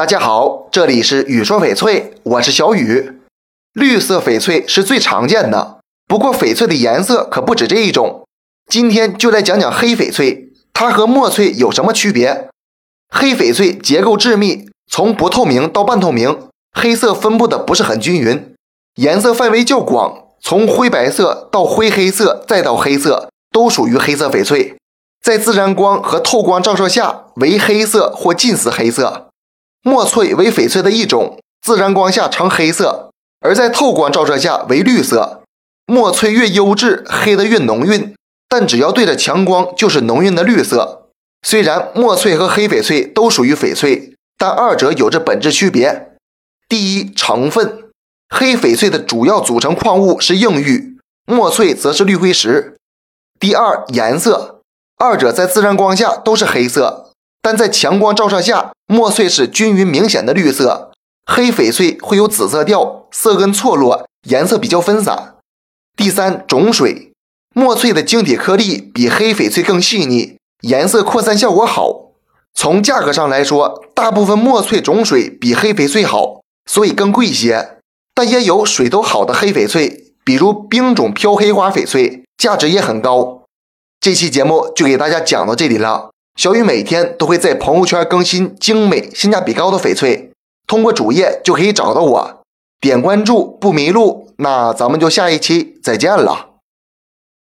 大家好，这里是雨说翡翠，我是小雨。绿色翡翠是最常见的，不过翡翠的颜色可不止这一种。今天就来讲讲黑翡翠，它和墨翠有什么区别？黑翡翠结构致密，从不透明到半透明，黑色分布的不是很均匀，颜色范围较广，从灰白色到灰黑色再到黑色，都属于黑色翡翠。在自然光和透光照射下为黑色或近似黑色。墨翠为翡翠的一种，自然光下呈黑色，而在透光照射下为绿色。墨翠越优质，黑的越浓韵，但只要对着强光就是浓韵的绿色。虽然墨翠和黑翡翠都属于翡翠，但二者有着本质区别。第一，成分，黑翡翠的主要组成矿物是硬玉，墨翠则是绿辉石。第二，颜色，二者在自然光下都是黑色。但在强光照射下，墨翠是均匀明显的绿色，黑翡翠会有紫色调，色根错落，颜色比较分散。第三，种水，墨翠的晶体颗粒比黑翡翠更细腻，颜色扩散效果好。从价格上来说，大部分墨翠种水比黑翡翠好，所以更贵些。但也有水都好的黑翡翠，比如冰种飘黑花翡翠，价值也很高。这期节目就给大家讲到这里了。小雨每天都会在朋友圈更新精美、性价比高的翡翠，通过主页就可以找到我，点关注不迷路。那咱们就下一期再见了。